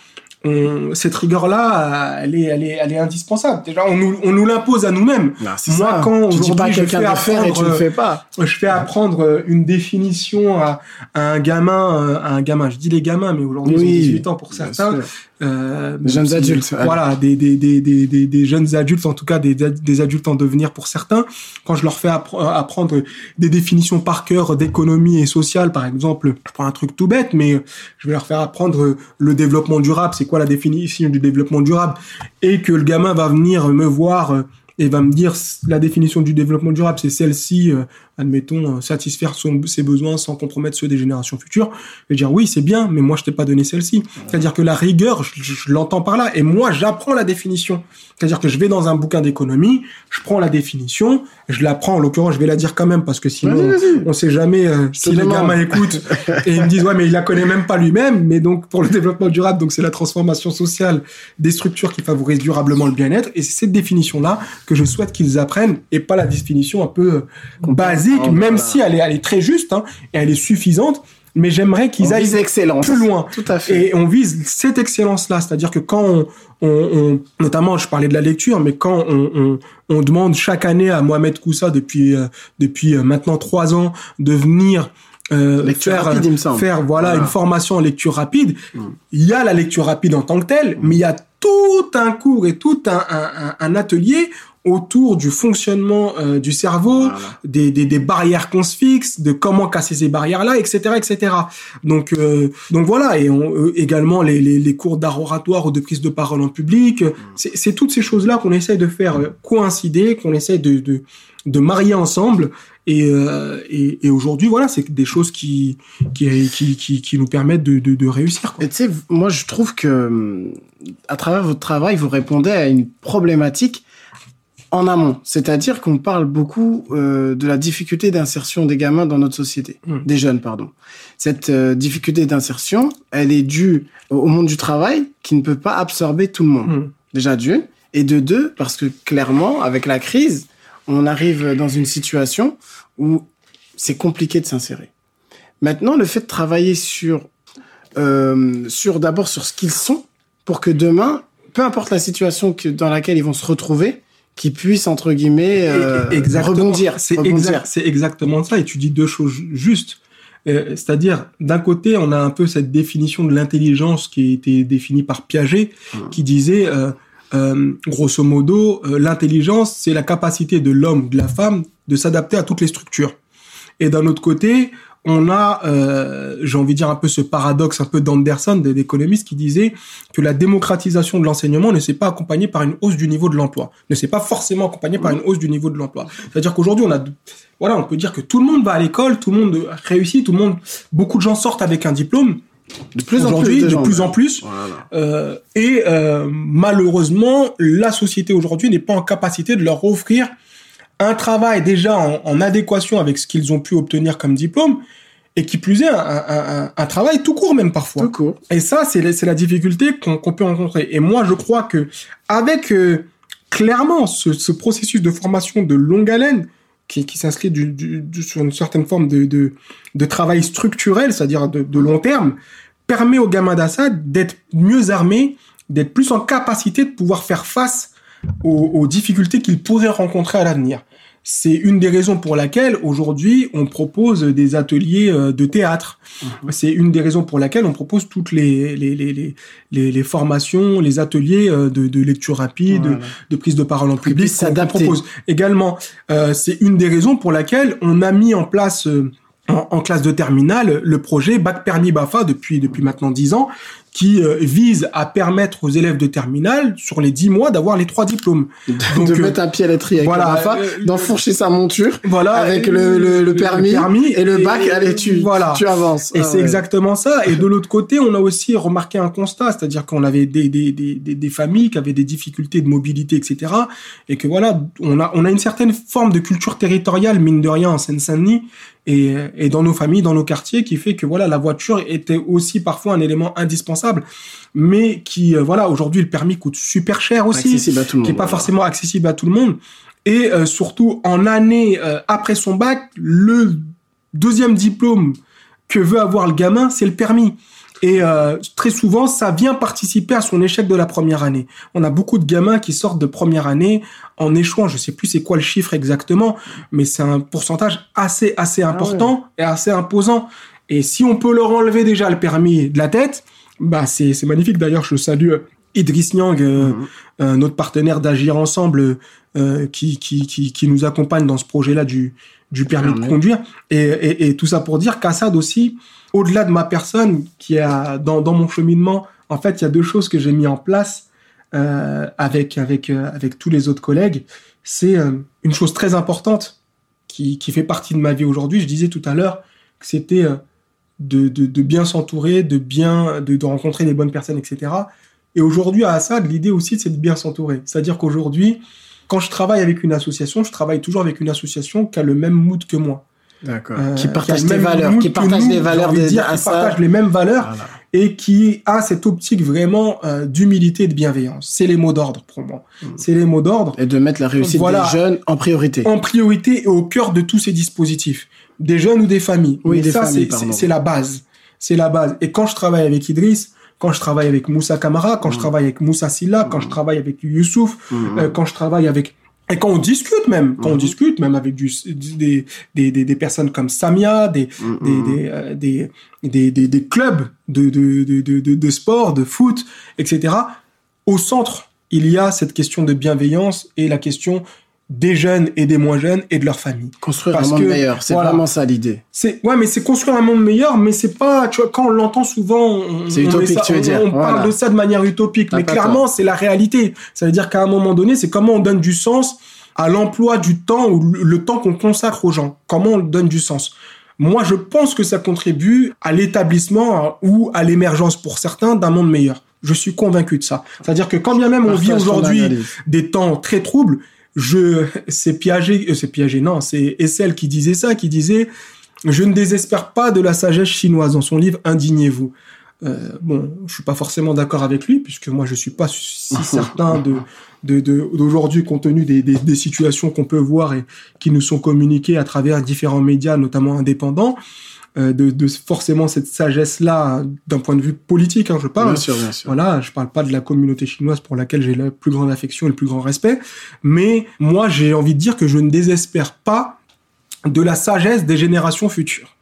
on- cette rigueur-là, elle est, elle, est, elle est indispensable. Déjà, on nous, on nous l'impose à nous-mêmes. Non, c'est Moi, ça. quand tu dis pas je quelqu'un fais faire et tu le apprendre, fais pas. je fais apprendre une définition à, à un gamin, à un gamin. Je dis les gamins, mais aujourd'hui ils ont Oui, 18 ans pour certains. Euh, Des jeunes si- adultes. Voilà, des, des, des, des, des, jeunes adultes, en tout cas des, des adultes en devenir pour certains. Quand je leur fais appre- apprendre des définitions par cœur d'économie et sociale, par exemple, je prends un truc tout bête, mais je vais leur faire apprendre le développement durable, c'est quoi la définition du développement durable, et que le gamin va venir me voir euh, et va me dire la définition du développement durable, c'est celle-ci, euh, admettons, satisfaire ses besoins sans compromettre ceux des générations futures. Je vais dire oui, c'est bien, mais moi je t'ai pas donné celle-ci. C'est-à-dire que la rigueur, je, l'entends par là, et moi j'apprends la définition. C'est-à-dire que je vais dans un bouquin d'économie, je prends la définition, je la prends, en l'occurrence, je vais la dire quand même parce que sinon, on sait jamais euh, si les gamins écoutent et ils me disent ouais mais il la connaît même pas lui-même. Mais donc pour le développement durable, donc c'est la transformation sociale des structures qui favorisent durablement le bien-être. Et c'est cette définition-là que je souhaite qu'ils apprennent et pas la définition un peu euh, oh, même si elle est, elle est très juste hein, et elle est suffisante mais j'aimerais qu'ils aillent plus loin. Tout à fait. Et on vise cette excellence-là, c'est-à-dire que quand on, on, notamment, je parlais de la lecture, mais quand on, on, on demande chaque année à Mohamed Koussa depuis euh, depuis euh, maintenant trois ans de venir euh, faire, rapide, faire voilà, une formation en lecture rapide. Hmm. Il y a la lecture rapide en tant que telle, mais il y a tout un cours et tout un, un, un atelier autour du fonctionnement euh, du cerveau, des, des, des, barrières qu'on se fixe, de comment casser ces barrières-là, etc., etc. Donc, euh, donc voilà, et on, euh, également les, les, les cours d'art oratoire ou de prise de parole en public. Mm. C'est toutes ces choses-là qu'on essaye de faire coïncider, qu'on essaye de, de, de, marier ensemble. Et, et, et aujourd'hui, voilà, c'est des choses qui, qui, qui, qui, nous permettent de, de, de réussir. Quoi. Et tu sais, moi, je trouve que à travers votre travail, vous répondez à une problématique en amont. C'est-à-dire qu'on parle beaucoup euh, de la difficulté d'insertion des gamins dans notre société, hmm. des jeunes, pardon. Cette euh, difficulté d'insertion, elle est due au monde du travail qui ne peut pas absorber tout le monde. Hmm. Déjà d'une. Et de deux, parce que clairement, avec la crise, on arrive dans une situation où c'est compliqué de s'insérer. Maintenant, le fait de travailler sur, euh, sur d'abord sur ce qu'ils sont, pour que demain, peu importe la situation que, dans laquelle ils vont se retrouver, qui puisse entre guillemets euh, rebondir. C'est exactement ça. Et tu dis deux choses justes. Euh, c'est-à-dire, d'un côté, on a un peu cette définition de l'intelligence qui a été définie par Piaget, mmh. qui disait, euh, grosso modo, euh, l'intelligence, c'est la capacité de l'homme, de la femme, de s'adapter à toutes les structures. Et d'un autre côté, on a, euh, j'ai envie de dire un peu ce paradoxe un peu d'Anderson, des économistes qui disait que la démocratisation de l'enseignement ne s'est pas accompagnée par une hausse du niveau de l'emploi, ne s'est pas forcément accompagnée par une hausse du niveau de l'emploi. C'est-à-dire qu'aujourd'hui, on a, voilà, on peut dire que tout le monde va à l'école, tout le monde réussit, tout le monde, beaucoup de gens sortent avec un diplôme. De plus en plus, de plus en plus, euh, et euh, malheureusement, la société aujourd'hui n'est pas en capacité de leur offrir un travail déjà en, adéquation avec ce qu'ils ont pu obtenir comme diplôme, et qui plus est, un, travail tout court même parfois. Tout court. Et ça, c'est la difficulté qu'on peut rencontrer. Et moi, je crois que avec euh, clairement ce, processus de formation de longue haleine, qui, s'inscrit sur une certaine forme de, travail structurel, c'est-à-dire de, de long terme, permet aux gamins d'Assad d'être mieux armés, d'être plus en capacité de pouvoir faire face aux, difficultés qu'ils pourraient rencontrer à l'avenir. C'est une des raisons pour laquelle aujourd'hui on propose des ateliers euh, de théâtre. Mhm. C'est une des raisons pour laquelle on propose toutes les les, les, les, les formations, les ateliers euh, de, de lecture rapide, de, prise de parole en public. On propose également. Euh, c'est une des raisons pour laquelle on a mis en place en, classe de terminale le projet Bac Permis Bafa depuis depuis maintenant dix ans qui euh, vise à permettre aux élèves de terminale, sur les 10 mois, d'avoir les trois diplômes. Donc, de euh, mettre un pied à l'étrier avec voilà, le euh, d'enfourcher sa monture voilà, avec le, le, permis, et le bac, allez, tu, voilà. tu avances. Et ah c'est exactement ça. Et de l'autre côté, on a aussi remarqué un constat, c'est-à-dire qu'on avait des, des, des, des, familles qui avaient des difficultés de mobilité, etc. Et que voilà, on a, on a une certaine forme de culture territoriale, mine de rien, en Seine-Saint-Denis, et, et dans nos familles, dans nos quartiers, qui fait que voilà, la voiture était aussi parfois un élément indispensable, mais qui euh, voilà, aujourd'hui le permis coûte super cher aussi, qui n'est pas forcément accessible à tout le monde, et euh, surtout en année euh, après son bac, le deuxième diplôme que veut avoir le gamin, c'est le permis. Et euh, très souvent, ça vient participer à son échec de la première année. On a beaucoup de gamins qui sortent de première année en échouant. Je sais plus c'est quoi le chiffre exactement, mais c'est un pourcentage assez assez ah important et assez imposant. Et si on peut leur enlever déjà le permis de la tête, bah c'est c'est magnifique. D'ailleurs, je salue Idriss Nyang, euh, mhm. notre partenaire d'agir ensemble, euh, qui, qui, qui qui nous accompagne dans ce projet-là du du permis de conduire. Et, et, et tout ça pour dire qu'Assad aussi au-delà de ma personne, qui a dans, dans mon cheminement, en fait, il y a deux choses que j'ai mis en place euh, avec avec euh, avec tous les autres collègues. C'est euh, une chose très importante qui, qui fait partie de ma vie aujourd'hui. Je disais tout à l'heure que c'était de, de, de, bien s'entourer, de bien de, de, rencontrer des bonnes personnes, etc. Et aujourd'hui, à Assad, l'idée aussi, c'est de bien s'entourer. C'est-à-dire qu'aujourd'hui, quand je travaille avec une association, je travaille toujours avec une association qui a le même mood que moi. D'accord. Euh, qui partage les valeurs, qui partage les valeurs de, dire, qui partage les mêmes valeurs et qui a cette optique vraiment euh, d'humilité et de bienveillance. C'est les mots d'ordre pour moi. Hmm. C'est les mots d'ordre. Et de mettre la réussite des jeunes en priorité. En priorité et au cœur de tous ces dispositifs. Des jeunes ou des familles. Oui, Mais ça, c'est la base. C'est la base. Et quand je travaille avec Idriss, quand je travaille avec Moussa Kamara, quand je hmm. travaille avec Moussa Silla, quand je hmm. travaille avec Youssouf, euh, quand je travaille avec et quand on discute même, quand on discute même avec du, des, des, des, personnes comme Samia, des, euh, des, des, des, des, clubs de, de, de, de, de sport, de foot, etc., au centre, il y a cette question de bienveillance et la question des jeunes et des moins jeunes et de leur famille. Construire un monde meilleur, c'est vraiment ça l'idée. C'est ouais, mais c'est construire un monde meilleur, mais c'est pas tu vois quand on l'entend souvent, on, c'est utopique, tu veux dire. on parle de ça de manière utopique, mais clairement c'est la réalité. Ça veut dire qu'à un moment donné, c'est comment on donne du sens à l'emploi du temps ou le temps qu'on consacre aux gens. Comment on donne du sens. Moi, je pense que ça contribue à l'établissement ou à l'émergence pour certains d'un monde meilleur. Je suis convaincu de ça. C'est-à-dire que quand bien même on vit aujourd'hui des temps très troubles, je, c'est Piaget, euh, c'est Piaget, non, c'est Essel qui disait ça, qui disait, je ne désespère pas de la sagesse chinoise dans son livre Indignez-vous. Euh, bon, je suis pas forcément d'accord avec lui puisque moi je suis pas si certain de d'aujourd'hui compte tenu des, des, des situations qu'on peut voir et qui nous sont communiquées à travers différents médias, notamment indépendants. Euh, de, de, forcément cette sagesse là d'un point de vue politique hein, je parle bien sûr, bien sûr. voilà je parle pas de la communauté chinoise pour laquelle j'ai la plus grande affection et le plus grand respect mais moi j'ai envie de dire que je ne désespère pas de la sagesse des générations futures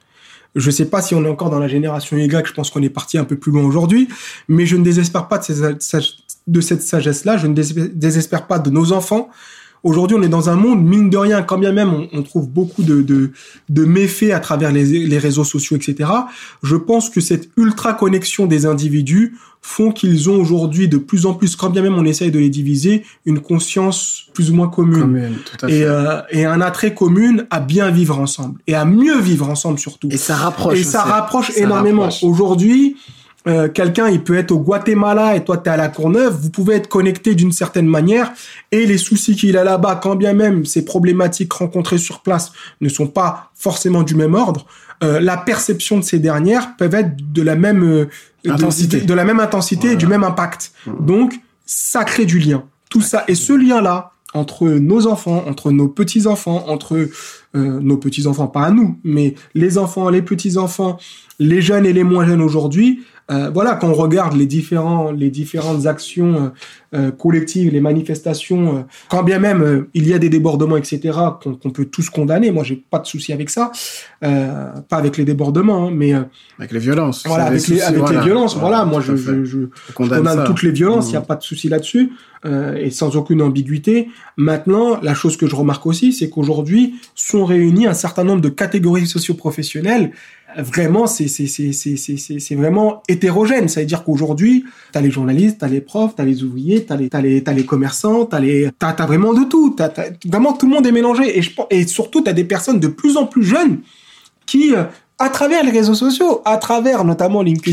je sais pas si on est encore dans la génération Y, je pense qu'on est parti un peu plus loin aujourd'hui, mais je ne désespère pas de, ces, de cette sagesse-là, je ne désespère pas de nos enfants, Aujourd'hui, on est dans un monde, mine de rien, quand bien même on, trouve beaucoup de, de, méfaits à travers les, les, réseaux sociaux, etc. Je pense que cette ultra connexion des individus font qu'ils ont aujourd'hui de plus en plus, quand bien même on essaye de les diviser, une conscience plus ou moins commune, Et, euh, et un attrait commun à bien vivre ensemble et à mieux vivre ensemble surtout. Et ça rapproche. Et ça rapproche énormément. Aujourd'hui, euh, quelqu'un, il peut être au Guatemala et toi, tu es à la Courneuve, vous pouvez être connecté d'une certaine manière et les soucis qu'il a là-bas, quand bien même ces problématiques rencontrées sur place ne sont pas forcément du même ordre, euh, la perception de ces dernières peuvent être de la même euh, intensité, de, la même intensité et du même impact. Mmh. Donc, ça crée du lien. Tout ça et ce lien-là entre nos enfants, entre nos petits enfants, entre nos petits enfants, pas à nous, mais les enfants, les petits enfants, les jeunes et les moins jeunes aujourd'hui, euh, voilà, quand on regarde les différents, les différentes actions euh, euh collectives, les manifestations, euh, quand bien même il y a des débordements, etc., qu'on peut tous condamner. Moi, j'ai pas de souci avec ça, pas avec les débordements, hein, mais avec les violences. Voilà, avec, les, avec les violences. Voilà, moi, je, je, je, condamne, toutes les violences. Il n'y a mmh. pas de souci là-dessus. et sans aucune ambiguïté. Maintenant, la chose que je remarque aussi, c'est qu'aujourd'hui sont réunis un certain nombre de catégories socioprofessionnelles vraiment, c'est c'est vraiment hétérogène. Ça veut dire qu'aujourd'hui, t'as les journalistes, t'as les profs, t'as les ouvriers, t'as les t'as les t'as les commerçants, t'as les t'as as vraiment de tout. T'as vraiment tout le monde est mélangé et je et surtout t'as des personnes de plus en plus jeunes qui euh, à travers les réseaux sociaux, à travers notamment LinkedIn,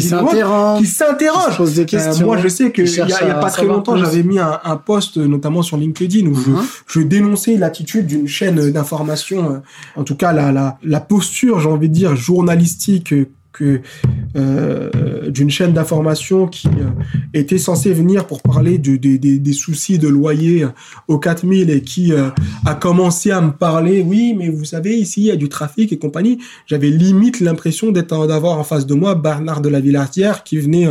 qui s'interrogent. Euh, moi, je sais que il y, a, pas très longtemps, j'avais mis un, un, post notamment sur LinkedIn où je, mhm. je, dénonçais l'attitude d'une chaîne d'information, euh, en tout cas la, la, la posture, j'ai envie de dire, journalistique euh, d'une chaîne d'information qui euh, était censée venir pour parler des, soucis de loyer au 4000 et qui euh, a commencé à me parler, oui, mais vous savez, ici, il y a du trafic et compagnie. J'avais limite l'impression d'être d'avoir en face de moi Bernard de la Villardière qui venait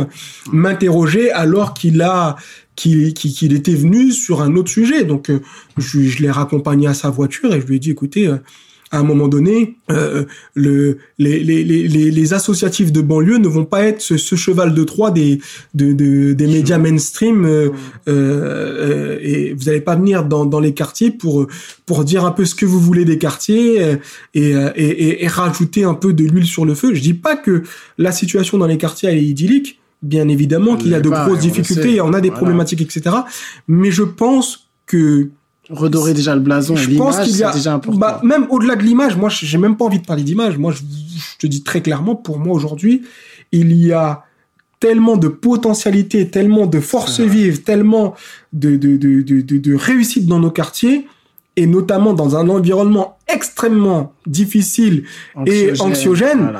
m'interroger alors qu'il a qu'il était venu sur un autre sujet. Donc, je l'ai raccompagné à sa voiture et je lui ai dit, écoutez, à un moment donné, euh, le, les, les, les, les, associatifs de banlieue ne vont pas être ce, ce cheval de Troie des, de, de, des médias mainstream euh, euh, et vous n'allez pas venir dans, dans les quartiers pour, pour dire un peu ce que vous voulez des quartiers et, et, et, rajouter un peu de l'huile sur le feu. Je dis pas que la situation dans les quartiers elle est idyllique, bien évidemment qu'il y a de grosses difficultés, on a des problématiques, etc. Mais je pense que redorer déjà le blason je pense qu'il y a déjà important. Bah, même au-delà de l'image moi j'ai même pas envie de parler d'image. Moi je, te dis très clairement pour moi aujourd'hui il y a tellement de potentialité tellement de force vive tellement de de, de, de, de, réussite dans nos quartiers et notamment dans un environnement extrêmement difficile et anxiogène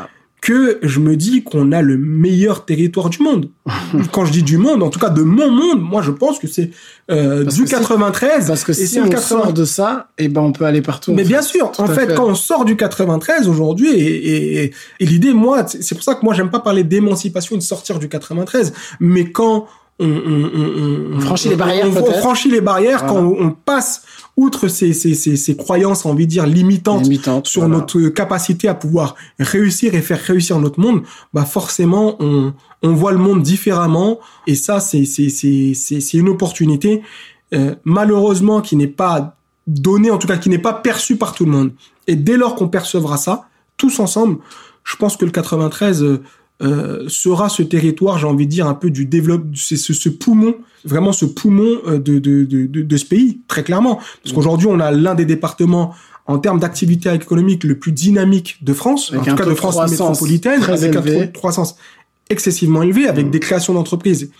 que je me dis qu'on a le meilleur territoire du monde. Quand je dis du monde, en tout cas de mon monde, moi je pense que c'est euh, du 93. parce que si on sort de ça, et eh ben on peut aller partout. Mais bien sûr, en fait, quand on sort du 93 aujourd'hui, et, et, et l'idée, moi, c'est pour ça que moi j'aime pas parler d'émancipation de sortir du 93, mais quand on, on, on, franchit les barrières, on, franchit les barrières quand on passe outre ces, ces, ces, ces croyances, envie de dire, limitantes, sur notre capacité à pouvoir réussir et faire réussir notre monde, bah forcément, on, on voit le monde différemment. Et ça, c'est, c'est, c'est, c'est, une opportunité, euh, malheureusement, qui n'est pas donnée, en tout cas, qui n'est pas perçue par tout le monde. Et dès lors qu'on percevra ça, tous ensemble, je pense que le 93 euh, sera ce territoire, j'ai envie de dire, un peu du développement, c'est ce, ce, poumon, vraiment ce poumon euh, de, de, de, de, ce pays, très clairement. Parce qu'aujourd'hui, on a l'un des départements en termes d'activité économique le plus dynamique de France, en tout cas de France métropolitaine, avec un taux de croissance excessivement élevé, avec mmh. des créations d'entreprises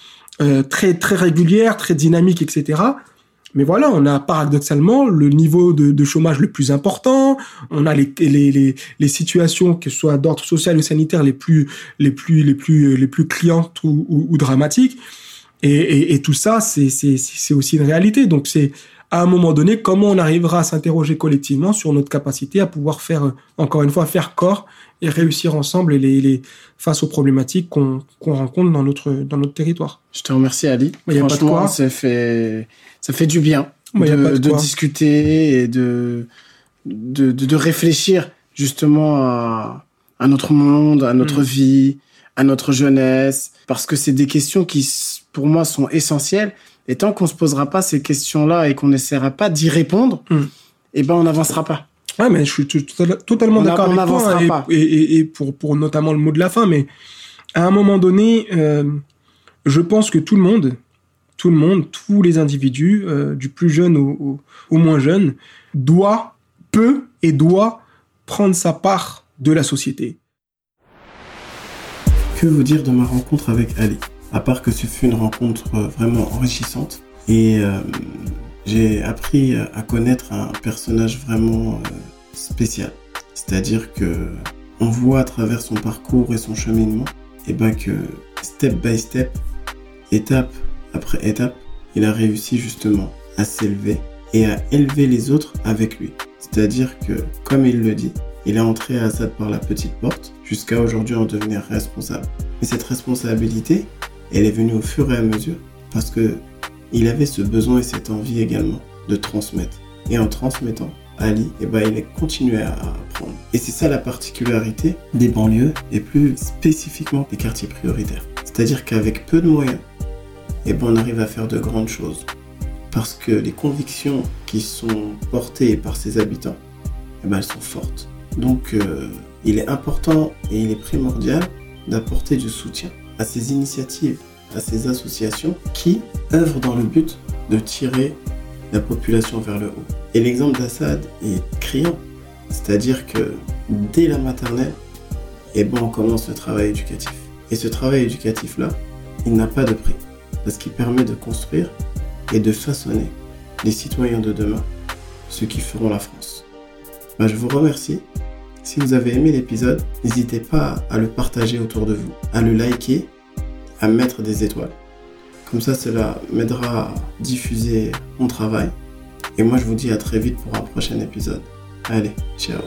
euh, très très régulières, très dynamiques, etc. Mais voilà, on a paradoxalement le niveau de, de chômage le plus important. On a les, les, les, les situations, que ce soit d'ordre social ou sanitaire, les plus, les plus, les plus, les plus clientes ou, ou, ou dramatiques. Et, et, et, tout ça, c'est, aussi une réalité. Donc c'est à un moment donné comment on arrivera à s'interroger collectivement sur notre capacité à pouvoir faire, encore une fois, faire corps et réussir ensemble les, les face aux problématiques qu'on rencontre dans notre dans notre territoire. Je te remercie Ali. Franchement, ça fait ça fait du bien de, de, discuter et de, de, de, réfléchir justement à, à, notre monde, à notre mm. vie, à notre jeunesse, parce que c'est des questions qui, pour moi, sont essentielles. Et tant qu'on se posera pas ces questions-là et qu'on n'essaiera pas d'y répondre, mm. eh ben, on n'avancera pas. Ouais, mais je suis totalement d'accord avec toi. Et, pas. Et, et, pour, pour notamment le mot de la fin, mais à un moment donné, euh, je pense que tout le monde, tout le monde, tous les individus, euh, du plus jeune au, moins jeune, doit, peut et doit prendre sa part de la société. Que vous dire de ma rencontre avec Ali? À part que ce fut une rencontre euh, vraiment enrichissante et euh, j'ai appris à connaître un personnage vraiment spécial. C'est-à-dire que on voit à travers son parcours et son cheminement, et eh ben que step by step, étape après étape, il a réussi justement à s'élever et à élever les autres avec lui. C'est-à-dire que, comme il le dit, il est entré à Assad par la petite porte jusqu'à aujourd'hui en devenir responsable. Mais cette responsabilité, elle est venue au fur et à mesure parce que il avait ce besoin et cette envie également de transmettre. Et en transmettant, Ali, eh ben, il a continué à apprendre. Et c'est ça la particularité des banlieues et plus spécifiquement des quartiers prioritaires. C'est-à-dire qu'avec peu de moyens, eh ben, on arrive à faire de grandes choses. Parce que les convictions qui sont portées par ses habitants, eh ben, elles sont fortes. Donc, euh, il est important et il est primordial d'apporter du soutien à ces initiatives, à ces associations qui œuvrent dans le but de tirer la population vers le haut. Et l'exemple d'Assad est criant. C'est-à-dire que dès la maternelle, eh ben, on commence le travail éducatif. Et ce travail éducatif-là, il n'a pas de prix parce qu'il permet de construire et de façonner les citoyens de demain, ceux qui feront la France. Bah, je vous remercie. Si vous avez aimé l'épisode, n'hésitez pas à le partager autour de vous, à le liker, à mettre des étoiles. Comme ça, cela m'aidera à diffuser mon travail. Et moi, je vous dis à très vite pour un prochain épisode. Allez, ciao